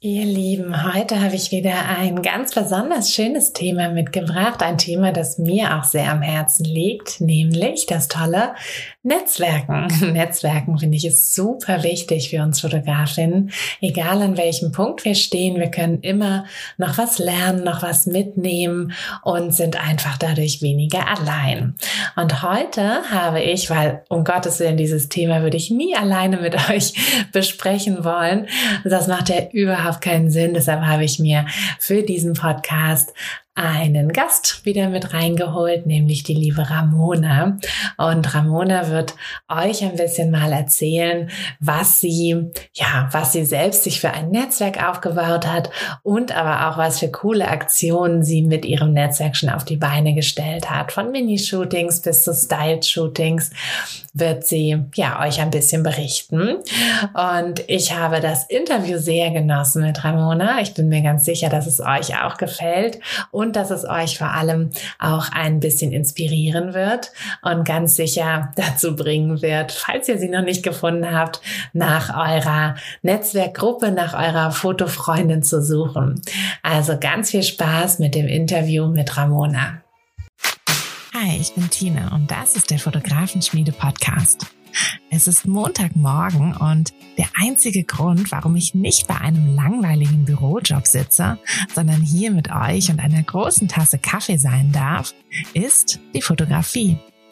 Ihr Lieben, heute habe ich wieder ein ganz besonders schönes Thema mitgebracht. Ein Thema, das mir auch sehr am Herzen liegt, nämlich das tolle Netzwerken. Netzwerken finde ich ist super wichtig für uns Fotografinnen. Egal an welchem Punkt wir stehen, wir können immer noch was lernen, noch was mitnehmen und sind einfach dadurch weniger allein. Und heute habe ich, weil um Gottes Willen dieses Thema würde ich nie alleine mit euch besprechen wollen. Das macht ja überhaupt überhaupt keinen Sinn. Deshalb habe ich mir für diesen Podcast einen Gast wieder mit reingeholt, nämlich die liebe Ramona. Und Ramona wird euch ein bisschen mal erzählen, was sie, ja, was sie selbst sich für ein Netzwerk aufgebaut hat und aber auch was für coole Aktionen sie mit ihrem Netzwerk schon auf die Beine gestellt hat. Von Minishootings bis zu Style-Shootings wird sie, ja, euch ein bisschen berichten. Und ich habe das Interview sehr genossen mit Ramona. Ich bin mir ganz sicher, dass es euch auch gefällt und und dass es euch vor allem auch ein bisschen inspirieren wird und ganz sicher dazu bringen wird, falls ihr sie noch nicht gefunden habt, nach eurer Netzwerkgruppe, nach eurer Fotofreundin zu suchen. Also ganz viel Spaß mit dem Interview mit Ramona. Hi, ich bin Tina und das ist der Fotografenschmiede Podcast. Es ist Montagmorgen und der einzige Grund, warum ich nicht bei einem langweiligen Bürojob sitze, sondern hier mit euch und einer großen Tasse Kaffee sein darf, ist die Fotografie.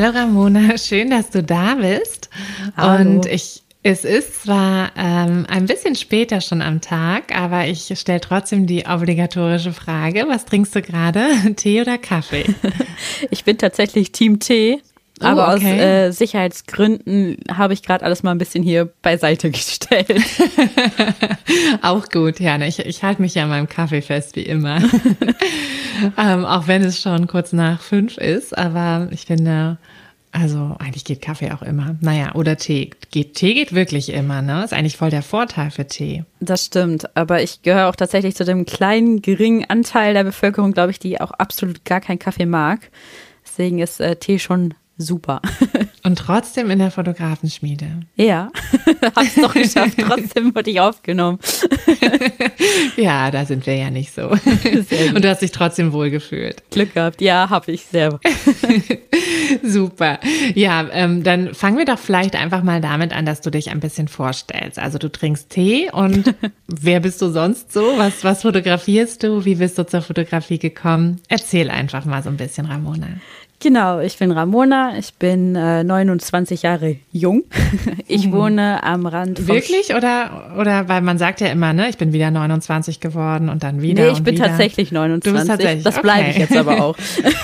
Hallo Ramona, schön, dass du da bist. Hallo. Und ich es ist zwar ähm, ein bisschen später schon am Tag, aber ich stelle trotzdem die obligatorische Frage. Was trinkst du gerade? Tee oder Kaffee? ich bin tatsächlich Team Tee. Oh, aber okay. aus äh, Sicherheitsgründen habe ich gerade alles mal ein bisschen hier beiseite gestellt. auch gut, ja. Ich, ich halte mich ja an meinem Kaffee fest, wie immer. ähm, auch wenn es schon kurz nach fünf ist. Aber ich finde, also eigentlich geht Kaffee auch immer. Naja, oder Tee. Geht, Tee geht wirklich immer, ne? Ist eigentlich voll der Vorteil für Tee. Das stimmt. Aber ich gehöre auch tatsächlich zu dem kleinen, geringen Anteil der Bevölkerung, glaube ich, die auch absolut gar keinen Kaffee mag. Deswegen ist äh, Tee schon super. Und trotzdem in der Fotografenschmiede. Ja, hab's doch geschafft. trotzdem wurde ich aufgenommen. ja, da sind wir ja nicht so. Und du hast dich trotzdem wohlgefühlt. Glück gehabt. Ja, habe ich sehr. super. Ja, ähm, dann fangen wir doch vielleicht einfach mal damit an, dass du dich ein bisschen vorstellst. Also du trinkst Tee und wer bist du sonst so? Was, was fotografierst du? Wie bist du zur Fotografie gekommen? Erzähl einfach mal so ein bisschen, Ramona. Genau, ich bin Ramona, ich bin äh, 29 Jahre jung. Ich mhm. wohne am Rand. Wirklich? Oder, oder, weil man sagt ja immer, ne, ich bin wieder 29 geworden und dann wieder. Nee, ich bin wieder. tatsächlich 29. Du bist tatsächlich. Das bleibe okay. ich jetzt aber auch.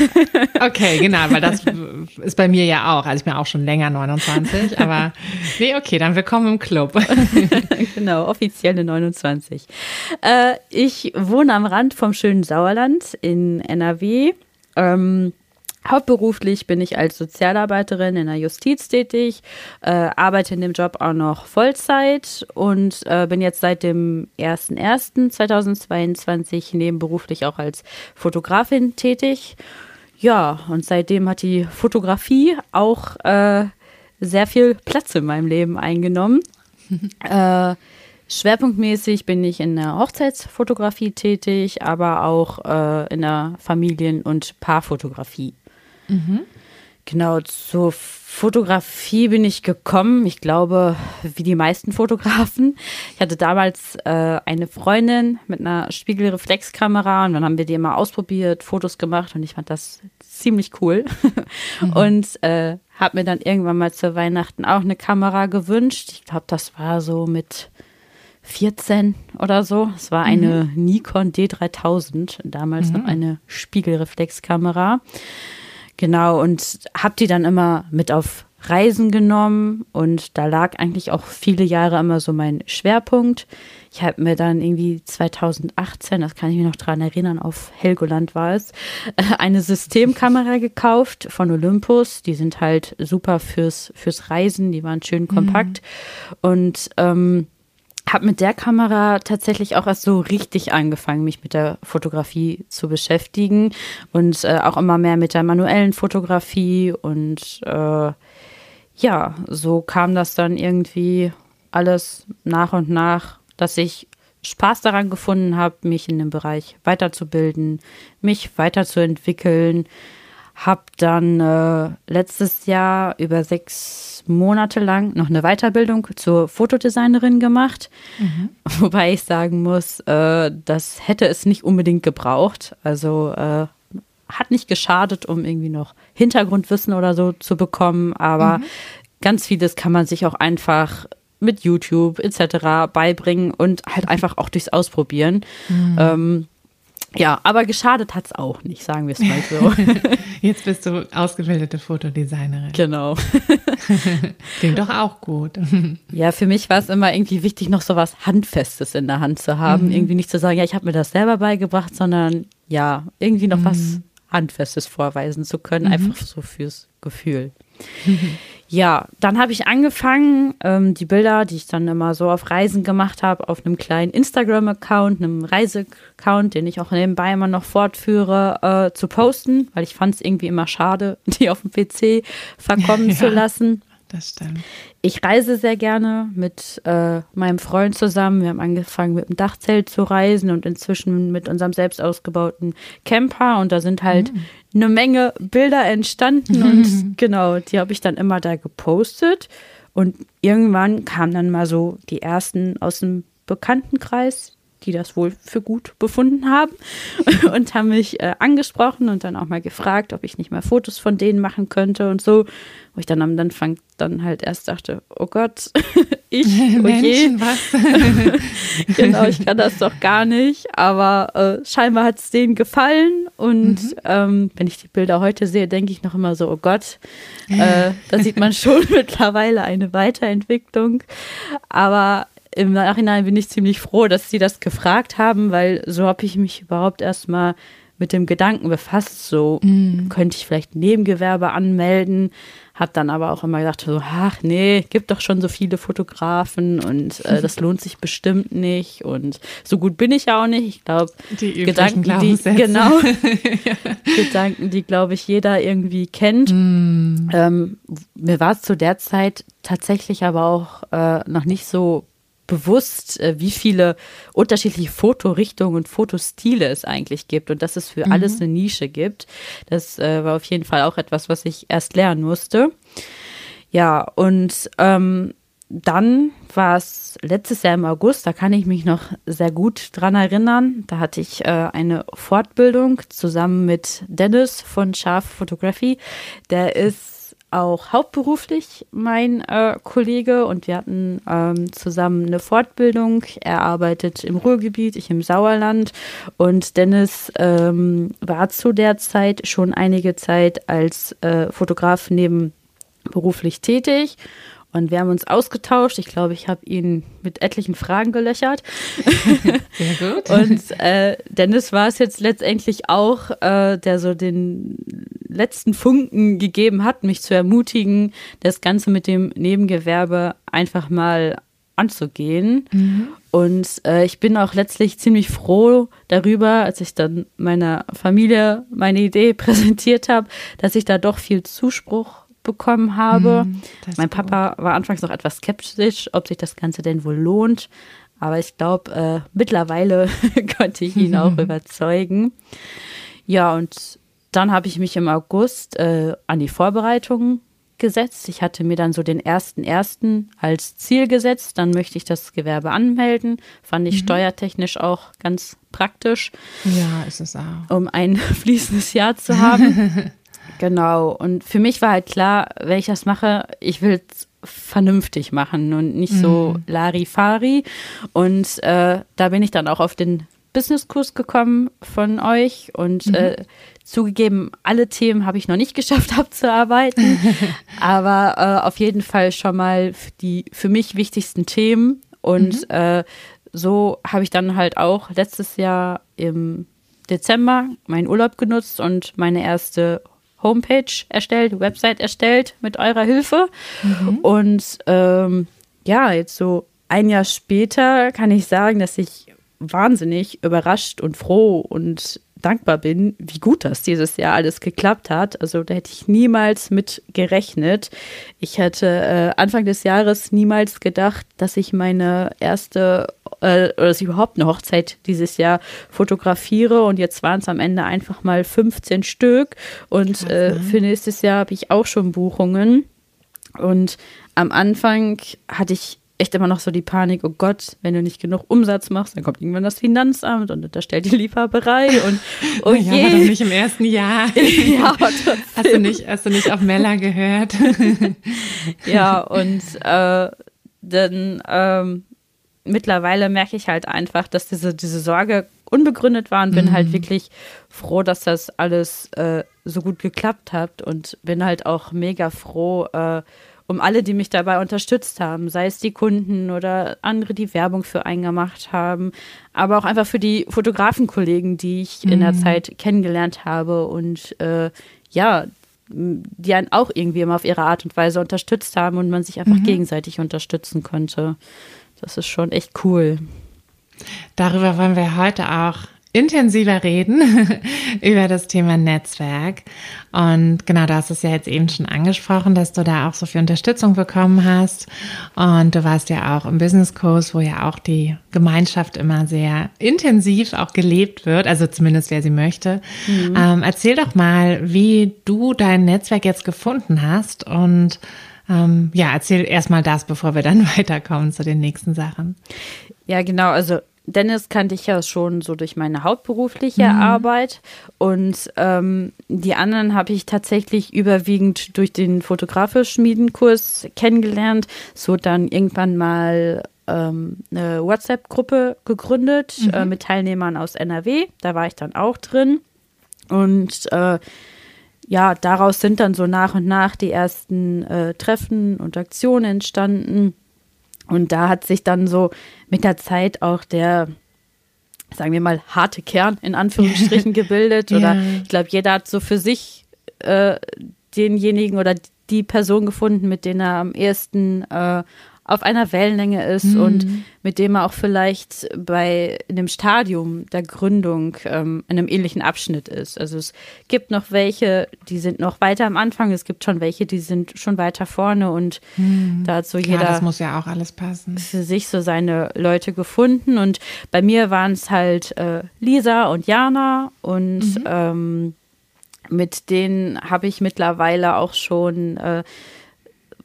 okay, genau, weil das ist bei mir ja auch. Also ich bin auch schon länger 29, aber nee, okay, dann willkommen im Club. genau, offizielle 29. Äh, ich wohne am Rand vom schönen Sauerland in NRW. Ähm, Hauptberuflich bin ich als Sozialarbeiterin in der Justiz tätig, äh, arbeite in dem Job auch noch Vollzeit und äh, bin jetzt seit dem 01.01.2022 nebenberuflich auch als Fotografin tätig. Ja, und seitdem hat die Fotografie auch äh, sehr viel Platz in meinem Leben eingenommen. äh, Schwerpunktmäßig bin ich in der Hochzeitsfotografie tätig, aber auch äh, in der Familien- und Paarfotografie. Mhm. Genau, zur Fotografie bin ich gekommen. Ich glaube, wie die meisten Fotografen. Ich hatte damals äh, eine Freundin mit einer Spiegelreflexkamera und dann haben wir die immer ausprobiert, Fotos gemacht und ich fand das ziemlich cool. Mhm. Und äh, habe mir dann irgendwann mal zu Weihnachten auch eine Kamera gewünscht. Ich glaube, das war so mit 14 oder so. Es war eine mhm. Nikon D3000, damals mhm. noch eine Spiegelreflexkamera. Genau, und habe die dann immer mit auf Reisen genommen und da lag eigentlich auch viele Jahre immer so mein Schwerpunkt. Ich habe mir dann irgendwie 2018, das kann ich mich noch dran erinnern, auf Helgoland war es, eine Systemkamera gekauft von Olympus. Die sind halt super fürs, fürs Reisen, die waren schön kompakt. Mhm. Und ähm, habe mit der Kamera tatsächlich auch erst so richtig angefangen, mich mit der Fotografie zu beschäftigen und äh, auch immer mehr mit der manuellen Fotografie und äh, ja, so kam das dann irgendwie alles nach und nach, dass ich Spaß daran gefunden habe, mich in dem Bereich weiterzubilden, mich weiterzuentwickeln. Hab dann äh, letztes Jahr über sechs Monate lang noch eine Weiterbildung zur Fotodesignerin gemacht. Mhm. Wobei ich sagen muss, äh, das hätte es nicht unbedingt gebraucht. Also äh, hat nicht geschadet, um irgendwie noch Hintergrundwissen oder so zu bekommen. Aber mhm. ganz vieles kann man sich auch einfach mit YouTube etc. beibringen und halt einfach auch durchs Ausprobieren. Mhm. Ähm, ja, aber geschadet hat es auch nicht, sagen wir es mal so. Jetzt bist du ausgebildete Fotodesignerin. Genau. Klingt doch auch gut. Ja, für mich war es immer irgendwie wichtig, noch so was Handfestes in der Hand zu haben. Mhm. Irgendwie nicht zu sagen, ja, ich habe mir das selber beigebracht, sondern ja, irgendwie noch mhm. was Handfestes vorweisen zu können, mhm. einfach so fürs Gefühl. Ja, dann habe ich angefangen, ähm, die Bilder, die ich dann immer so auf Reisen gemacht habe, auf einem kleinen Instagram-Account, einem Reise-Account, den ich auch nebenbei immer noch fortführe, äh, zu posten, weil ich fand es irgendwie immer schade, die auf dem PC verkommen ja. zu lassen das stimmt. Ich reise sehr gerne mit äh, meinem Freund zusammen. Wir haben angefangen mit dem Dachzelt zu reisen und inzwischen mit unserem selbst ausgebauten Camper. Und da sind halt mhm. eine Menge Bilder entstanden. Und genau, die habe ich dann immer da gepostet. Und irgendwann kamen dann mal so die ersten aus dem Bekanntenkreis, die das wohl für gut befunden haben und haben mich äh, angesprochen und dann auch mal gefragt, ob ich nicht mal Fotos von denen machen könnte und so. Wo ich dann am Anfang dann halt erst dachte, oh Gott, ich, oh Menschen, was? genau, ich kann das doch gar nicht. Aber äh, scheinbar hat es denen gefallen und mhm. ähm, wenn ich die Bilder heute sehe, denke ich noch immer so, oh Gott, äh, da sieht man schon mittlerweile eine Weiterentwicklung. Aber im Nachhinein bin ich ziemlich froh, dass sie das gefragt haben, weil so habe ich mich überhaupt erstmal mit dem Gedanken befasst, so mm. könnte ich vielleicht Nebengewerbe anmelden, habe dann aber auch immer gedacht, so, ach nee, gibt doch schon so viele Fotografen und äh, das lohnt sich bestimmt nicht und so gut bin ich ja auch nicht. Ich glaube, Gedanken, die genau ja. Gedanken, die glaube ich jeder irgendwie kennt. Mm. Ähm, mir war es zu der Zeit tatsächlich aber auch äh, noch nicht so bewusst, äh, wie viele unterschiedliche Fotorichtungen und Fotostile es eigentlich gibt und dass es für mhm. alles eine Nische gibt. Das äh, war auf jeden Fall auch etwas, was ich erst lernen musste. Ja, und ähm, dann war es letztes Jahr im August, da kann ich mich noch sehr gut dran erinnern. Da hatte ich äh, eine Fortbildung zusammen mit Dennis von Scharf Photography. Der ist auch hauptberuflich mein äh, Kollege und wir hatten ähm, zusammen eine Fortbildung. Er arbeitet im Ruhrgebiet, ich im Sauerland und Dennis ähm, war zu der Zeit schon einige Zeit als äh, Fotograf nebenberuflich tätig und wir haben uns ausgetauscht. Ich glaube, ich habe ihn mit etlichen Fragen gelöchert. Sehr gut. Und äh, Dennis war es jetzt letztendlich auch, äh, der so den letzten Funken gegeben hat, mich zu ermutigen, das Ganze mit dem Nebengewerbe einfach mal anzugehen. Mhm. Und äh, ich bin auch letztlich ziemlich froh darüber, als ich dann meiner Familie meine Idee präsentiert habe, dass ich da doch viel Zuspruch bekommen habe. Hm, mein Papa war anfangs noch etwas skeptisch, ob sich das Ganze denn wohl lohnt. Aber ich glaube, äh, mittlerweile konnte ich ihn auch überzeugen. Ja, und dann habe ich mich im August äh, an die Vorbereitungen gesetzt. Ich hatte mir dann so den ersten ersten als Ziel gesetzt. Dann möchte ich das Gewerbe anmelden. Fand ich mhm. steuertechnisch auch ganz praktisch. Ja, ist es auch. Um ein fließendes Jahr zu haben. Genau. Und für mich war halt klar, wenn ich das mache, ich will es vernünftig machen und nicht so mhm. Larifari. Und äh, da bin ich dann auch auf den Businesskurs gekommen von euch und mhm. äh, zugegeben, alle Themen habe ich noch nicht geschafft abzuarbeiten, aber äh, auf jeden Fall schon mal die für mich wichtigsten Themen. Und mhm. äh, so habe ich dann halt auch letztes Jahr im Dezember meinen Urlaub genutzt und meine erste Homepage erstellt, Website erstellt mit eurer Hilfe. Mhm. Und ähm, ja, jetzt so ein Jahr später kann ich sagen, dass ich wahnsinnig überrascht und froh und dankbar bin, wie gut das dieses Jahr alles geklappt hat. Also da hätte ich niemals mit gerechnet. Ich hätte äh, Anfang des Jahres niemals gedacht, dass ich meine erste äh, oder dass ich überhaupt eine Hochzeit dieses Jahr fotografiere und jetzt waren es am Ende einfach mal 15 Stück und Krass, äh, für nächstes Jahr habe ich auch schon Buchungen. Und am Anfang hatte ich echt immer noch so die Panik, oh Gott, wenn du nicht genug Umsatz machst, dann kommt irgendwann das Finanzamt und unterstellt die Lieferberei und oh ja, je. Aber doch nicht im ersten Jahr. ja, Hast du nicht, hast du nicht auf Mella gehört? ja, und äh, dann ähm, mittlerweile merke ich halt einfach, dass diese, diese Sorge unbegründet war und bin halt mhm. halt wirklich froh, dass das alles äh, so gut geklappt hat und bin halt auch mega froh, äh, um alle, die mich dabei unterstützt haben, sei es die Kunden oder andere, die Werbung für einen gemacht haben, aber auch einfach für die Fotografenkollegen, die ich mhm. in der mhm. Zeit kennengelernt habe und äh, ja, die einen auch irgendwie immer auf ihre Art und Weise unterstützt haben und man sich einfach mhm. gegenseitig unterstützen konnte. Das ist schon echt cool. Darüber wollen wir heute auch intensiver reden über das Thema Netzwerk. Und genau, du hast es ja jetzt eben schon angesprochen, dass du da auch so viel Unterstützung bekommen hast. Und du warst ja auch im Business-Kurs, wo ja auch die Gemeinschaft immer sehr intensiv auch gelebt wird, also zumindest wer sie möchte. Mhm. Ähm, erzähl doch mal, wie du dein Netzwerk jetzt gefunden hast und ähm, ja, erzähl erstmal das, bevor wir dann weiterkommen zu den nächsten Sachen. Ja, genau. Also Dennis kannte ich ja schon so durch meine hauptberufliche mhm. Arbeit und ähm, die anderen habe ich tatsächlich überwiegend durch den Fotografisch-Schmiedenkurs kennengelernt. So dann irgendwann mal ähm, eine WhatsApp-Gruppe gegründet mhm. äh, mit Teilnehmern aus NRW. Da war ich dann auch drin und äh, ja, daraus sind dann so nach und nach die ersten äh, Treffen und Aktionen entstanden. Und da hat sich dann so mit der Zeit auch der, sagen wir mal, harte Kern in Anführungsstrichen gebildet. Oder ja. ich glaube, jeder hat so für sich äh, denjenigen oder die Person gefunden, mit denen er am ehesten äh, auf einer Wellenlänge ist mhm. und mit dem er auch vielleicht bei einem Stadium der Gründung ähm, in einem ähnlichen Abschnitt ist. Also es gibt noch welche, die sind noch weiter am Anfang, es gibt schon welche, die sind schon weiter vorne und mhm. da hat so jeder das muss ja auch alles passen. für sich so seine Leute gefunden und bei mir waren es halt äh, Lisa und Jana und mhm. ähm, mit denen habe ich mittlerweile auch schon äh,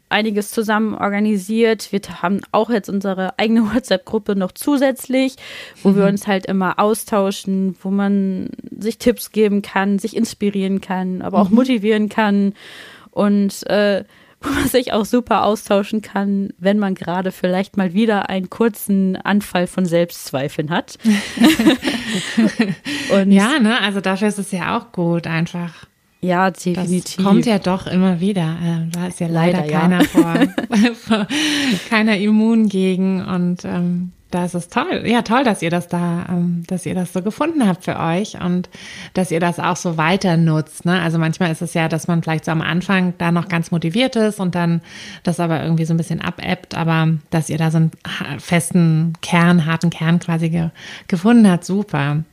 einiges zusammen organisiert. Wir haben auch jetzt unsere eigene WhatsApp-Gruppe noch zusätzlich, wo mhm. wir uns halt immer austauschen, wo man sich Tipps geben kann, sich inspirieren kann, aber auch mhm. motivieren kann und äh, wo man sich auch super austauschen kann, wenn man gerade vielleicht mal wieder einen kurzen Anfall von Selbstzweifeln hat. und ja, ne, also dafür ist es ja auch gut, einfach ja, definitiv. Das kommt ja doch immer wieder. Ähm, da ist ja leider, leider keiner ja. vor, keiner immun gegen und ähm, da ist es toll. Ja, toll, dass ihr das da, ähm, dass ihr das so gefunden habt für euch und dass ihr das auch so weiter nutzt. Ne? Also manchmal ist es ja, dass man vielleicht so am Anfang da noch ganz motiviert ist und dann das aber irgendwie so ein bisschen abebbt, aber dass ihr da so einen festen Kern, harten Kern quasi ge gefunden habt, super.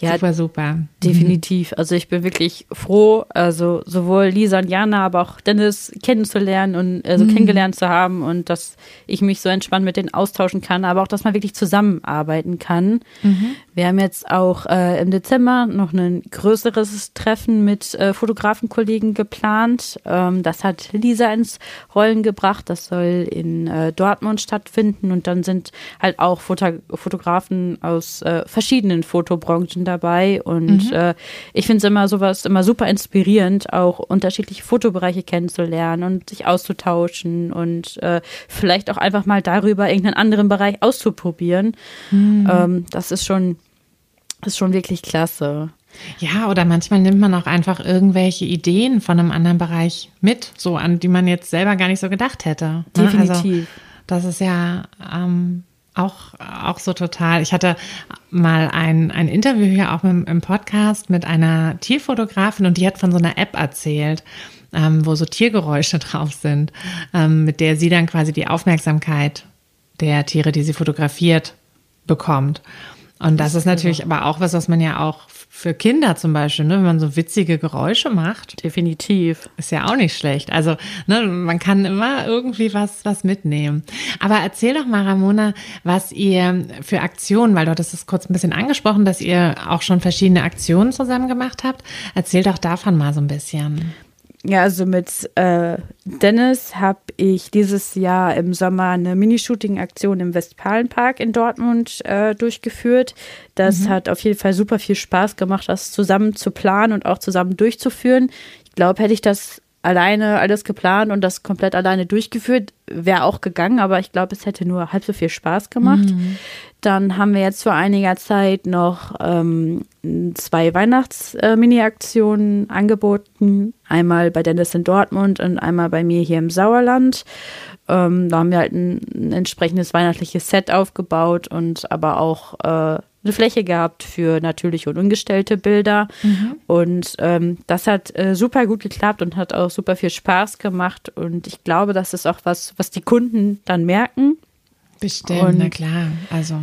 Ja, super, super. Mhm. Definitiv. Also ich bin wirklich froh, also sowohl Lisa und Jana, aber auch Dennis kennenzulernen und also mhm. kennengelernt zu haben und dass ich mich so entspannt mit denen austauschen kann, aber auch, dass man wirklich zusammenarbeiten kann. Mhm. Wir haben jetzt auch äh, im Dezember noch ein größeres Treffen mit äh, Fotografenkollegen geplant. Ähm, das hat Lisa ins Rollen gebracht. Das soll in äh, Dortmund stattfinden und dann sind halt auch Foto Fotografen aus äh, verschiedenen Fotobranchen dabei und mhm. äh, ich finde es immer sowas immer super inspirierend, auch unterschiedliche Fotobereiche kennenzulernen und sich auszutauschen und äh, vielleicht auch einfach mal darüber irgendeinen anderen Bereich auszuprobieren. Mhm. Ähm, das ist schon, das ist schon wirklich klasse. Ja, oder manchmal nimmt man auch einfach irgendwelche Ideen von einem anderen Bereich mit, so an die man jetzt selber gar nicht so gedacht hätte. Ne? Also Definitiv. Also, das ist ja ähm, auch, auch so total. Ich hatte mal ein, ein Interview hier auch im, im Podcast mit einer Tierfotografin und die hat von so einer App erzählt, ähm, wo so Tiergeräusche drauf sind, ähm, mit der sie dann quasi die Aufmerksamkeit der Tiere, die sie fotografiert, bekommt. Und das, das ist natürlich aber auch was, was man ja auch für Kinder zum Beispiel, ne, wenn man so witzige Geräusche macht. Definitiv. Ist ja auch nicht schlecht. Also, ne, man kann immer irgendwie was, was mitnehmen. Aber erzähl doch mal, Ramona, was ihr für Aktionen, weil du hattest es kurz ein bisschen angesprochen, dass ihr auch schon verschiedene Aktionen zusammen gemacht habt. Erzähl doch davon mal so ein bisschen. Ja, also mit äh, Dennis habe ich dieses Jahr im Sommer eine Minishooting-Aktion im Westfalenpark in Dortmund äh, durchgeführt. Das mhm. hat auf jeden Fall super viel Spaß gemacht, das zusammen zu planen und auch zusammen durchzuführen. Ich glaube, hätte ich das alleine alles geplant und das komplett alleine durchgeführt, wäre auch gegangen, aber ich glaube, es hätte nur halb so viel Spaß gemacht. Mhm. Dann haben wir jetzt vor einiger Zeit noch ähm, zwei Weihnachts-Mini-Aktionen äh, angeboten. Einmal bei Dennis in Dortmund und einmal bei mir hier im Sauerland. Ähm, da haben wir halt ein, ein, entsprechendes weihnachtliches Set aufgebaut und aber auch äh, eine Fläche gehabt für natürliche und ungestellte Bilder. Mhm. Und ähm, das hat äh, super gut geklappt und hat auch super viel Spaß gemacht. Und ich glaube, das ist auch was, was die Kunden dann merken Bestimmt, und, na klar. Also.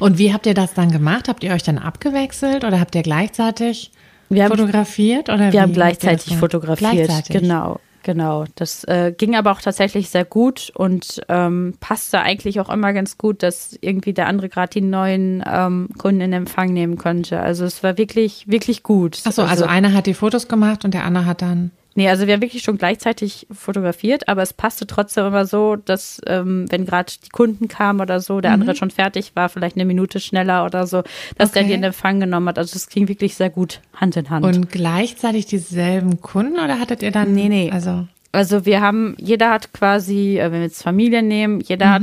Und wie habt ihr das dann gemacht? Habt ihr euch dann abgewechselt oder habt ihr gleichzeitig wir fotografiert? Oder wir haben gleichzeitig fotografiert. Gleichzeitig. Genau. Genau, das äh, ging aber auch tatsächlich sehr gut und ähm, passte eigentlich auch immer ganz gut, dass irgendwie der andere gerade die neuen ähm, Kunden in Empfang nehmen konnte. Also es war wirklich, wirklich gut. Achso, also, also einer hat die Fotos gemacht und der andere hat dann. Nee, also wir haben wirklich schon gleichzeitig fotografiert, aber es passte trotzdem immer so, dass ähm, wenn gerade die Kunden kamen oder so, der mhm. andere schon fertig war, vielleicht eine Minute schneller oder so, dass okay. der die in Empfang genommen hat. Also das ging wirklich sehr gut Hand in Hand. Und gleichzeitig dieselben Kunden oder hattet ihr dann? Nee, nee. Also, also wir haben, jeder hat quasi, äh, wenn wir jetzt Familie nehmen, jeder mhm. hat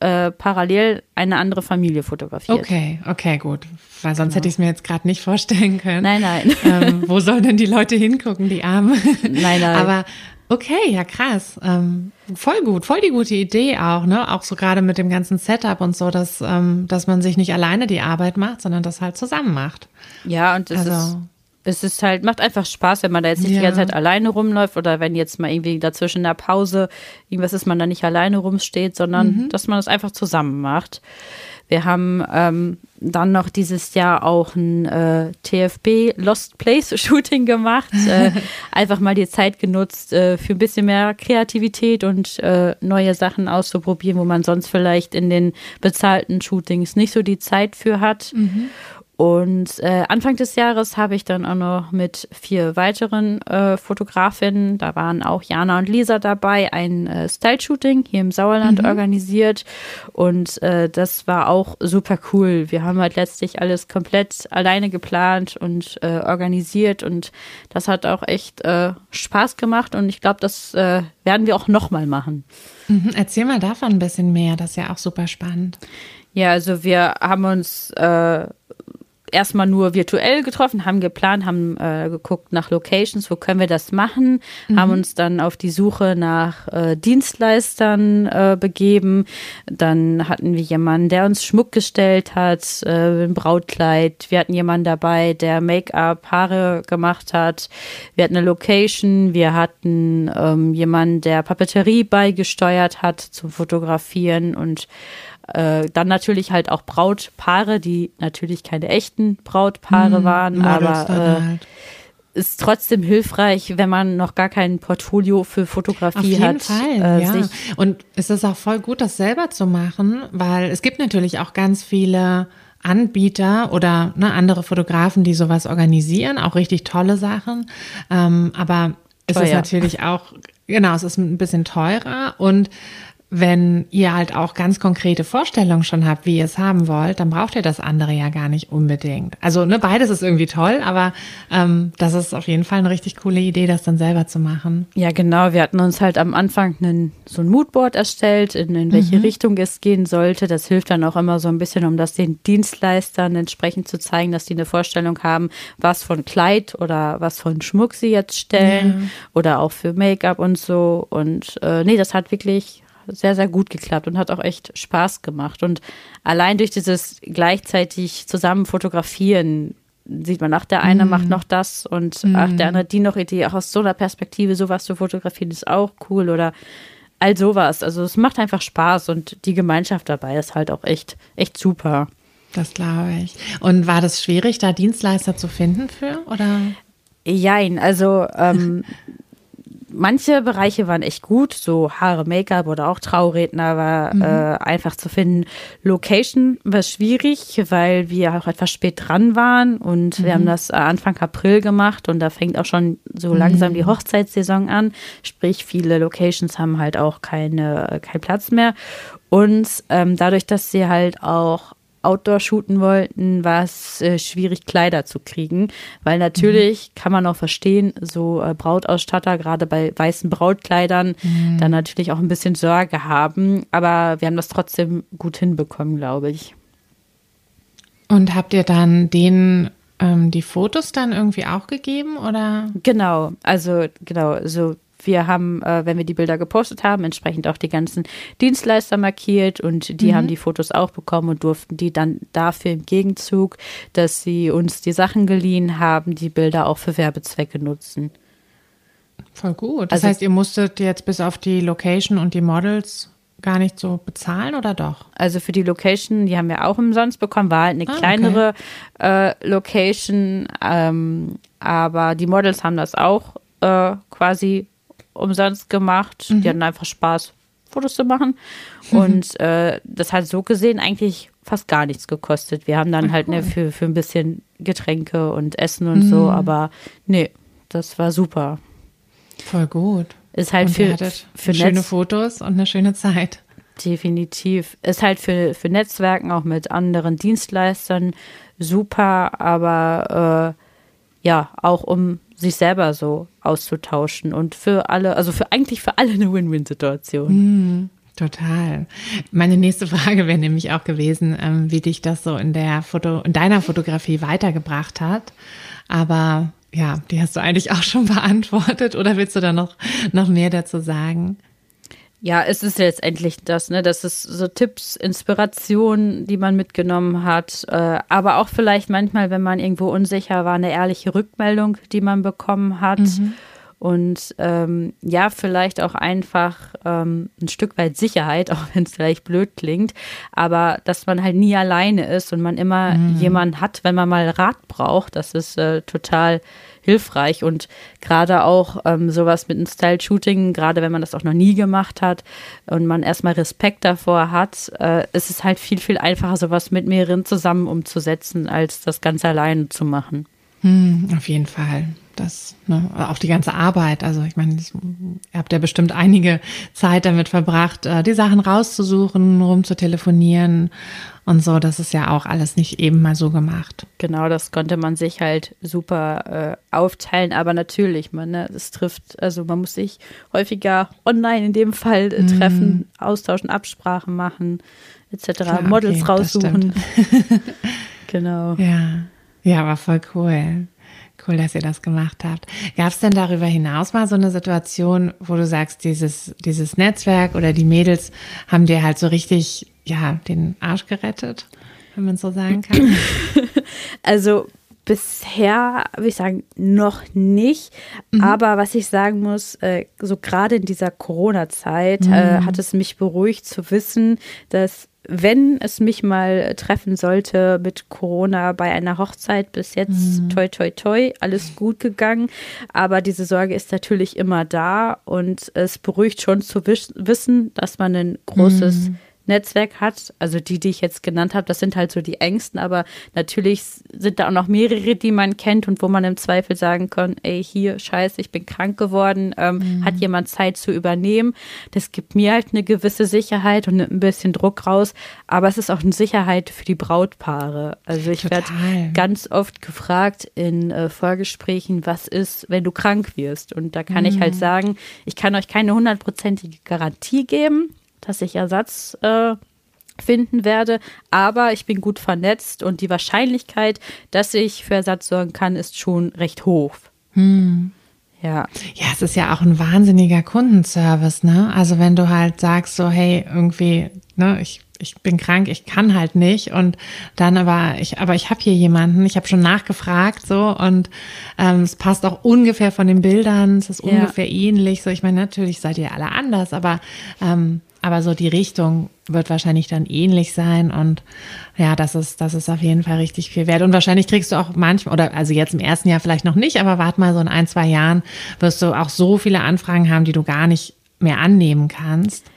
äh, parallel eine andere Familie fotografiert. Okay, okay, gut. Weil sonst genau. hätte ich es mir jetzt gerade nicht vorstellen können. Nein, nein. Ähm, wo sollen denn die Leute hingucken, die Armen? Nein, nein. Aber okay, ja krass. Ähm, voll gut, voll die gute Idee auch, ne? Auch so gerade mit dem ganzen Setup und so, dass, ähm, dass man sich nicht alleine die Arbeit macht, sondern das halt zusammen macht. Ja, und das also, ist es ist halt, macht einfach Spaß, wenn man da jetzt nicht ja. die ganze Zeit alleine rumläuft oder wenn jetzt mal irgendwie dazwischen in der Pause irgendwas ist, man da nicht alleine rumsteht, sondern mhm. dass man das einfach zusammen macht. Wir haben ähm, dann noch dieses Jahr auch ein äh, TFB Lost Place Shooting gemacht. Äh, einfach mal die Zeit genutzt äh, für ein bisschen mehr Kreativität und äh, neue Sachen auszuprobieren, wo man sonst vielleicht in den bezahlten Shootings nicht so die Zeit für hat. Mhm. Und äh, Anfang des Jahres habe ich dann auch noch mit vier weiteren äh, Fotografinnen, da waren auch Jana und Lisa dabei, ein äh, Style-Shooting hier im Sauerland mhm. organisiert. Und äh, das war auch super cool. Wir haben halt letztlich alles komplett alleine geplant und äh, organisiert. Und das hat auch echt äh, Spaß gemacht. Und ich glaube, das äh, werden wir auch nochmal machen. Mhm. Erzähl mal davon ein bisschen mehr. Das ist ja auch super spannend. Ja, also wir haben uns äh, erstmal nur virtuell getroffen, haben geplant, haben äh, geguckt nach Locations, wo können wir das machen, mhm. haben uns dann auf die Suche nach äh, Dienstleistern äh, begeben. Dann hatten wir jemanden, der uns Schmuck gestellt hat, äh, ein Brautkleid. Wir hatten jemanden dabei, der Make-up, Haare gemacht hat. Wir hatten eine Location. Wir hatten ähm, jemanden, der Papeterie beigesteuert hat zum Fotografieren und äh, dann natürlich halt auch Brautpaare, die natürlich keine echten Brautpaare mhm, waren, aber äh, halt. ist trotzdem hilfreich, wenn man noch gar kein Portfolio für Fotografie Auf jeden hat. Fall, äh, ja. Und es ist auch voll gut, das selber zu machen, weil es gibt natürlich auch ganz viele Anbieter oder ne, andere Fotografen, die sowas organisieren, auch richtig tolle Sachen. Ähm, aber es Teuer. ist natürlich auch, genau, es ist ein bisschen teurer und wenn ihr halt auch ganz konkrete Vorstellungen schon habt, wie ihr es haben wollt, dann braucht ihr das andere ja gar nicht unbedingt. Also ne, beides ist irgendwie toll, aber ähm, das ist auf jeden Fall eine richtig coole Idee, das dann selber zu machen. Ja, genau. Wir hatten uns halt am Anfang einen, so ein Moodboard erstellt, in, in welche mhm. Richtung es gehen sollte. Das hilft dann auch immer so ein bisschen, um das den Dienstleistern entsprechend zu zeigen, dass die eine Vorstellung haben, was von Kleid oder was von Schmuck sie jetzt stellen ja. oder auch für Make-up und so. Und äh, nee, das hat wirklich sehr, sehr gut geklappt und hat auch echt Spaß gemacht. Und allein durch dieses gleichzeitig zusammen fotografieren sieht man, ach, der eine mm. macht noch das und mm. ach, der andere die noch Idee, auch aus so einer Perspektive sowas zu fotografieren ist auch cool oder all sowas. Also es macht einfach Spaß und die Gemeinschaft dabei ist halt auch echt, echt super. Das glaube ich. Und war das schwierig, da Dienstleister zu finden für oder? Jein, also ähm, manche Bereiche waren echt gut, so Haare, Make-up oder auch Trauredner war mhm. äh, einfach zu finden. Location war schwierig, weil wir auch etwas spät dran waren und mhm. wir haben das Anfang April gemacht und da fängt auch schon so langsam mhm. die Hochzeitssaison an. Sprich, viele Locations haben halt auch keine, keinen Platz mehr. Und ähm, dadurch, dass sie halt auch Outdoor shooten wollten, war es äh, schwierig, Kleider zu kriegen, weil natürlich mhm. kann man auch verstehen, so äh, Brautausstatter, gerade bei weißen Brautkleidern, mhm. dann natürlich auch ein bisschen Sorge haben. Aber wir haben das trotzdem gut hinbekommen, glaube ich. Und habt ihr dann denen ähm, die Fotos dann irgendwie auch gegeben oder? Genau, also genau, so wir haben, äh, wenn wir die Bilder gepostet haben, entsprechend auch die ganzen Dienstleister markiert und die mhm. haben die Fotos auch bekommen und durften die dann dafür im Gegenzug, dass sie uns die Sachen geliehen haben, die Bilder auch für Werbezwecke nutzen. Voll gut. Das also, heißt, ihr musstet jetzt bis auf die Location und die Models gar nicht so bezahlen oder doch? Also für die Location, die haben wir auch umsonst bekommen, war halt eine ah, kleinere okay. äh, Location, ähm, aber die Models haben das auch äh, quasi umsonst gemacht. Mhm. Die hatten einfach Spaß, Fotos zu machen. Mhm. Und äh, das hat so gesehen eigentlich fast gar nichts gekostet. Wir haben dann Ach, halt ne, für, für ein bisschen Getränke und Essen und mhm. so, aber nee, das war super. Voll gut. Ist halt und für, für schöne Netz Fotos und eine schöne Zeit. Definitiv. Ist halt für, für Netzwerken auch mit anderen Dienstleistern super, aber äh, ja, auch um sich selber so auszutauschen und für alle, also für eigentlich für alle eine Win-Win-Situation. Mm, total. Meine nächste Frage wäre nämlich auch gewesen, ähm, wie dich das so in der Foto, in deiner Fotografie weitergebracht hat. Aber ja, die hast du eigentlich auch schon beantwortet oder willst du da noch, noch mehr dazu sagen? Ja, es ist letztendlich das, ne? Das ist so Tipps, Inspiration, die man mitgenommen hat. Äh, aber auch vielleicht manchmal, wenn man irgendwo unsicher war, eine ehrliche Rückmeldung, die man bekommen hat. Mhm. Und ähm, ja, vielleicht auch einfach ähm, ein Stück weit Sicherheit, auch wenn es vielleicht blöd klingt, aber dass man halt nie alleine ist und man immer mhm. jemanden hat, wenn man mal Rat braucht, das ist äh, total hilfreich und gerade auch ähm, sowas mit einem Style-Shooting, gerade wenn man das auch noch nie gemacht hat und man erstmal Respekt davor hat, äh, ist es halt viel, viel einfacher, sowas mit mehreren zusammen umzusetzen, als das Ganze alleine zu machen. Hm, auf jeden Fall. Das, ne, auch die ganze Arbeit. Also ich meine, ihr habt ja bestimmt einige Zeit damit verbracht, äh, die Sachen rauszusuchen, rumzutelefonieren und so. Das ist ja auch alles nicht eben mal so gemacht. Genau, das konnte man sich halt super äh, aufteilen. Aber natürlich, man, ne, das trifft, also man muss sich häufiger online in dem Fall äh, treffen, mm. austauschen, Absprachen machen, etc., Klar, Models okay, raussuchen. genau. Ja. Ja, war voll cool. Cool, dass ihr das gemacht habt. Gab es denn darüber hinaus mal so eine Situation, wo du sagst, dieses, dieses Netzwerk oder die Mädels haben dir halt so richtig, ja, den Arsch gerettet, wenn man so sagen kann? Also bisher würde ich sagen, noch nicht. Mhm. Aber was ich sagen muss, äh, so gerade in dieser Corona-Zeit äh, mhm. äh, hat es mich beruhigt zu wissen, dass wenn es mich mal treffen sollte mit Corona bei einer Hochzeit, bis jetzt mhm. toi toi toi, alles gut gegangen. Aber diese Sorge ist natürlich immer da und es beruhigt schon zu wissen, dass man ein großes mhm. Netzwerk hat. Also die, die ich jetzt genannt habe, das sind halt so die engsten, aber natürlich sind da auch noch mehrere, die man kennt und wo man im Zweifel sagen kann, ey, hier, scheiße, ich bin krank geworden, ähm, mhm. hat jemand Zeit zu übernehmen. Das gibt mir halt eine gewisse Sicherheit und ein bisschen Druck raus, aber es ist auch eine Sicherheit für die Brautpaare. Also ich werde ganz oft gefragt in äh, Vorgesprächen, was ist, wenn du krank wirst? Und da kann mhm. ich halt mhm. sagen, ich kann euch keine hundertprozentige Garantie geben, dass ich Ersatz äh, finden werde, aber ich bin gut vernetzt und die Wahrscheinlichkeit, dass ich für Ersatz sorgen kann, ist schon recht hoch. Hm. Ja. Ja, es ist ja auch ein wahnsinniger Kundenservice, ne? Also wenn du halt sagst so, hey, irgendwie, ne, ich ich bin krank, ich kann halt nicht und dann aber ich aber ich habe hier jemanden, ich habe schon nachgefragt so und ähm, es passt auch ungefähr von den Bildern, es ist ja. ungefähr ähnlich so. Ich meine natürlich seid ihr alle anders, aber ähm, aber so die Richtung wird wahrscheinlich dann ähnlich sein und ja, das ist, das ist auf jeden Fall richtig viel wert. Und wahrscheinlich kriegst du auch manchmal, oder also jetzt im ersten Jahr vielleicht noch nicht, aber warte mal so in ein, zwei Jahren wirst du auch so viele Anfragen haben, die du gar nicht mehr annehmen kannst.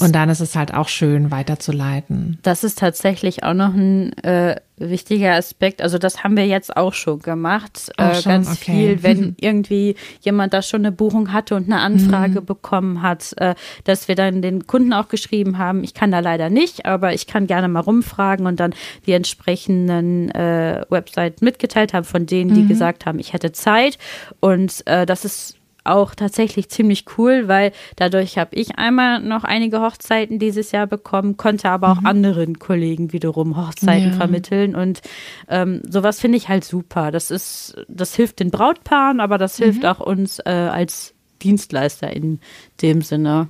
Und dann ist es halt auch schön, weiterzuleiten. Das ist tatsächlich auch noch ein äh, wichtiger Aspekt. Also das haben wir jetzt auch schon gemacht. Auch äh, schon? Ganz okay. viel, wenn irgendwie jemand da schon eine Buchung hatte und eine Anfrage mhm. bekommen hat, äh, dass wir dann den Kunden auch geschrieben haben, ich kann da leider nicht, aber ich kann gerne mal rumfragen und dann die entsprechenden äh, Websites mitgeteilt haben von denen, die mhm. gesagt haben, ich hätte Zeit. Und äh, das ist auch tatsächlich ziemlich cool, weil dadurch habe ich einmal noch einige Hochzeiten dieses Jahr bekommen, konnte aber auch mhm. anderen Kollegen wiederum Hochzeiten ja. vermitteln und ähm, sowas finde ich halt super. Das ist, das hilft den Brautpaaren, aber das mhm. hilft auch uns äh, als Dienstleister in dem Sinne.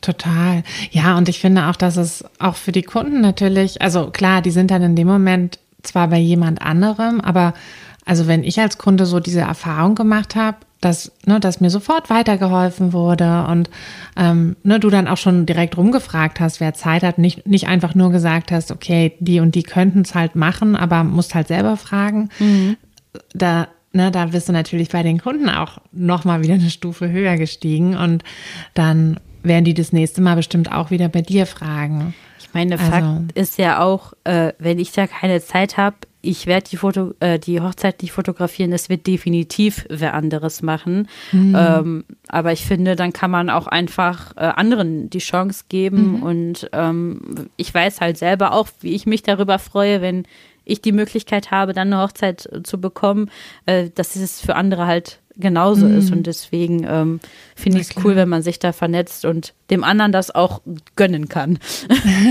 Total. Ja, und ich finde auch, dass es auch für die Kunden natürlich, also klar, die sind dann in dem Moment zwar bei jemand anderem, aber also wenn ich als Kunde so diese Erfahrung gemacht habe, dass, ne, dass mir sofort weitergeholfen wurde und ähm, ne, du dann auch schon direkt rumgefragt hast, wer Zeit hat, nicht, nicht einfach nur gesagt hast, okay, die und die könnten es halt machen, aber musst halt selber fragen. Mhm. Da, ne, da bist du natürlich bei den Kunden auch nochmal wieder eine Stufe höher gestiegen und dann werden die das nächste Mal bestimmt auch wieder bei dir fragen. Ich meine, also, Fakt ist ja auch, äh, wenn ich da keine Zeit habe, ich werde die, Foto, äh, die Hochzeit nicht fotografieren, es wird definitiv wer anderes machen. Mhm. Ähm, aber ich finde, dann kann man auch einfach äh, anderen die Chance geben. Mhm. Und ähm, ich weiß halt selber auch, wie ich mich darüber freue, wenn ich die Möglichkeit habe, dann eine Hochzeit zu bekommen, äh, dass es für andere halt genauso mhm. ist. Und deswegen ähm, finde ich es cool, wenn man sich da vernetzt und dem anderen das auch gönnen kann.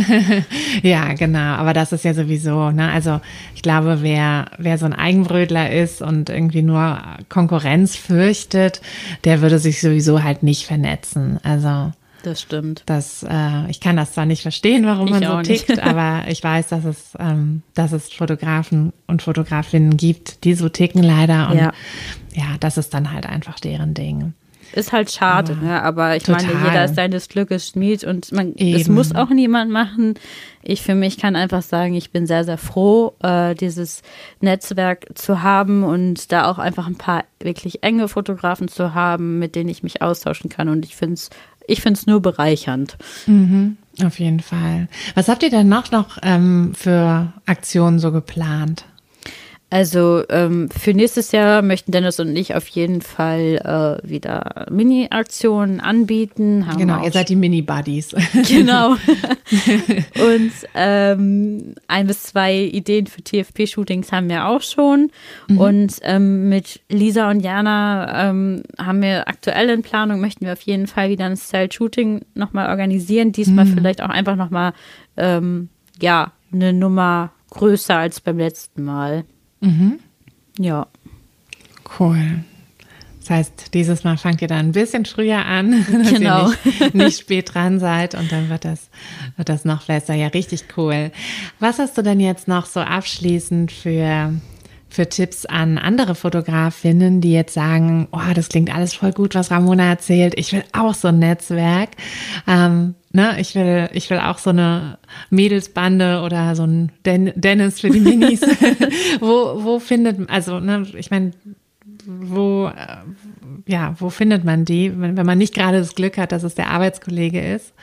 ja, genau. Aber das ist ja sowieso, ne? Also ich glaube, wer, wer so ein Eigenbrötler ist und irgendwie nur Konkurrenz fürchtet, der würde sich sowieso halt nicht vernetzen. Also das stimmt. Das, äh, ich kann das zwar nicht verstehen, warum ich man so tickt, nicht. aber ich weiß, dass es, ähm, dass es Fotografen und Fotografinnen gibt, die so ticken leider. Und ja, ja das ist dann halt einfach deren Ding. ist halt schade, Aber ne? aber ich total. meine, jeder ist seines Glückes Schmied und man, es muss auch niemand machen. Ich für mich kann einfach sagen, ich bin sehr, sehr froh, äh, dieses Netzwerk zu haben und da auch einfach ein paar wirklich enge Fotografen zu haben, mit denen ich mich austauschen kann und ich finde es ich find's nur bereichernd. Mhm, auf jeden Fall. Was habt ihr denn noch, noch ähm, für Aktionen so geplant? Also ähm, für nächstes Jahr möchten Dennis und ich auf jeden Fall äh, wieder Mini-Aktionen anbieten. Haben Genau, ihr seid die Mini-Buddies. Genau. und ähm, ein bis zwei Ideen für TFP-Shootings haben wir auch schon. Und ähm, mit Lisa und Jana ähm, haben wir aktuell in Planung, möchten wir auf jeden Fall wieder ein Style-Shooting nochmal organisieren. Diesmal vielleicht auch einfach nochmal, ähm, ja, eine Nummer größer als beim letzten Mal. Ja. Cool. Das heißt, dieses Mal fangt ihr dann ein bisschen früher an, dass Genau. ihr nicht, nicht spät dran seid und dann wird das, wird das noch besser. Ja, richtig cool. Was hast du denn jetzt noch so abschließend für, für Tipps an andere Fotografinnen, die jetzt sagen, oh, das klingt alles voll gut, was Ramona erzählt. Ich will auch so ein Netzwerk. Ähm, ne, ich will, ich will auch so eine Mädelsbande oder so ein Den Dennis für die Minis. wo, wo findet, also, ne, ich meine, wo, äh, ja, wo findet man die, wenn, wenn man nicht gerade das Glück hat, dass es der Arbeitskollege ist?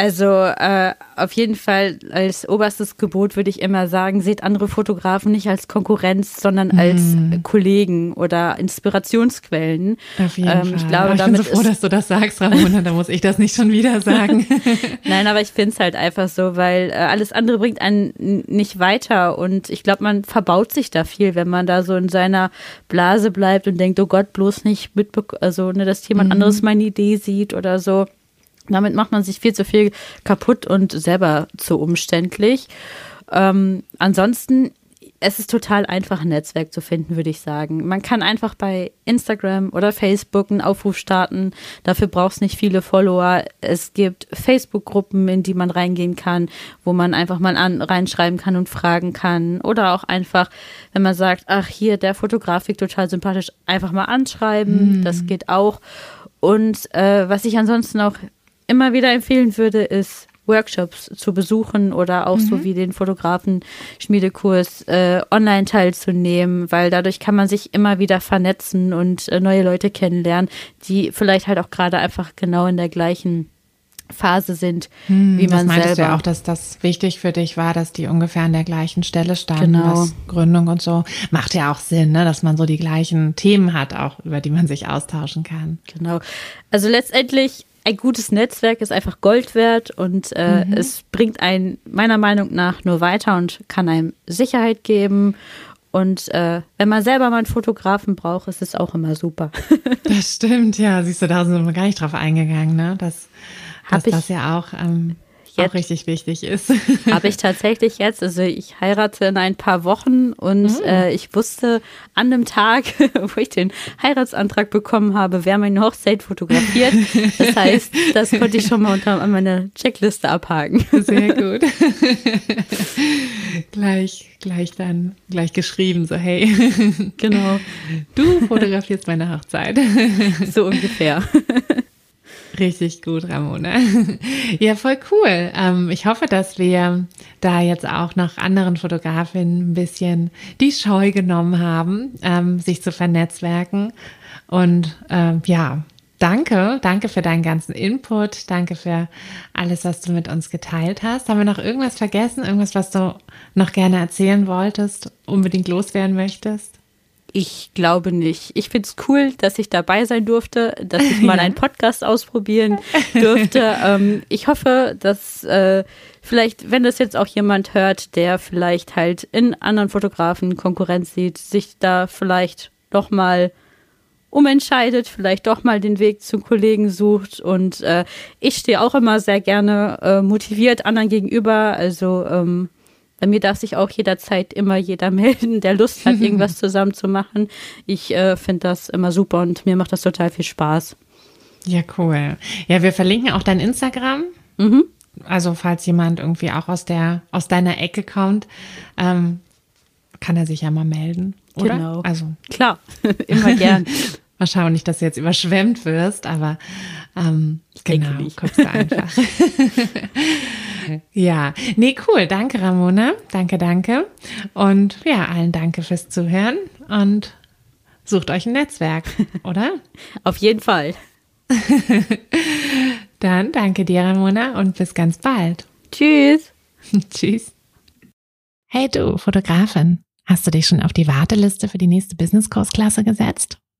Also äh, auf jeden Fall als oberstes Gebot würde ich immer sagen, seht andere Fotografen nicht als Konkurrenz, sondern als Kollegen oder Inspirationsquellen. Auf jeden Ähm, Fall. ich glaube, ich bin so froh, dass du das sagst, Ramona, da muss ich das nicht schon wieder sagen. Nein, aber ich finde es halt einfach so, weil äh, alles andere bringt einen nicht weiter und ich glaube, man verbaut sich da viel, wenn man da so in seiner Blase bleibt und denkt, oh Gott, bloß nicht mitbekommen, also ne, dass jemand anderes meine Idee sieht oder so. Damit macht man sich viel zu viel kaputt und selber zu umständlich. Ähm, ansonsten, es ist total einfach, ein Netzwerk zu finden, würde ich sagen. Man kann einfach bei Instagram oder Facebook einen Aufruf starten. Dafür braucht es nicht viele Follower. Es gibt Facebook-Gruppen, in die man reingehen kann, wo man einfach mal an, reinschreiben kann und fragen kann. Oder auch einfach, wenn man sagt, ach, hier, der Fotograf wirkt total sympathisch, einfach mal anschreiben. Das geht auch. Und äh, was ich ansonsten auch immer wieder empfehlen würde, ist Workshops zu besuchen oder auch so wie den Fotografen-Schmiedekurs äh, online teilzunehmen, weil dadurch kann man sich immer wieder vernetzen und äh, neue Leute kennenlernen, die vielleicht halt auch gerade einfach genau in der gleichen Phase sind, wie das man meintest du selber. ja auch, dass das wichtig für dich war, dass die ungefähr an der gleichen Stelle standen, Genau. was Gründung und so. Macht ja auch Sinn, ne, dass man so die gleichen Themen hat, auch über die man sich austauschen kann. Genau. Also letztendlich ein gutes Netzwerk ist einfach Gold wert und äh, es bringt einen meiner Meinung nach nur weiter und kann einem Sicherheit geben. Und äh, wenn man selber mal einen Fotografen braucht, ist es auch immer super. Das stimmt, ja. Siehst du, da sind wir gar nicht drauf eingegangen, ne? Dass, dass ich das ja auch, ähm, jetzt- auch richtig wichtig ist. Habe ich tatsächlich jetzt. Also ich heirate in ein paar Wochen und äh, ich wusste an dem Tag, wo ich den Heiratsantrag bekommen habe, wer meine Hochzeit fotografiert. Das heißt, das konnte ich schon mal unter an meiner Checkliste abhaken. Sehr gut. gleich, gleich dann, gleich geschrieben, so hey, Genau, du fotografierst meine Hochzeit. so ungefähr. Richtig gut, Ramona. Ja, voll cool. Ähm, ich hoffe, dass wir da jetzt auch noch anderen Fotografinnen ein bisschen die Scheu genommen haben, ähm, sich zu vernetzwerken. Und ähm, ja, danke, danke für deinen ganzen Input, danke für alles, was du mit uns geteilt hast. Haben wir noch irgendwas vergessen? Irgendwas, was du noch gerne erzählen wolltest, unbedingt loswerden möchtest? Ich glaube nicht. Ich finde es cool, dass ich dabei sein durfte, dass ich mal einen Podcast ausprobieren durfte. ähm, ich hoffe, dass äh, vielleicht, wenn das jetzt auch jemand hört, der vielleicht halt in anderen Fotografen Konkurrenz sieht, sich da vielleicht doch mal umentscheidet, vielleicht doch mal den Weg zum Kollegen sucht. Und äh, ich stehe auch immer sehr gerne äh, motiviert anderen gegenüber. Also ähm, bei mir darf sich auch jederzeit immer jeder melden, der Lust hat, irgendwas zusammen zu machen. Ich äh, finde das immer super und mir macht das total viel Spaß. Ja, cool. Ja, wir verlinken auch dein Instagram. Mhm. Also falls jemand irgendwie auch aus der aus deiner Ecke kommt, ähm, kann er sich ja mal melden, oder? Genau. Also Klar, immer gern. Mal schauen, nicht, dass du jetzt überschwemmt wirst, aber ähm, genau, guckst du einfach. ja, nee, cool. Danke, Ramona. Danke, danke. Und ja, allen danke fürs Zuhören und sucht euch ein Netzwerk, oder? Auf jeden Fall. Dann danke dir, Ramona, und bis ganz bald. Tschüss. Tschüss. Hey du, Fotografin, hast du dich schon auf die Warteliste für die nächste Business-Kursklasse gesetzt?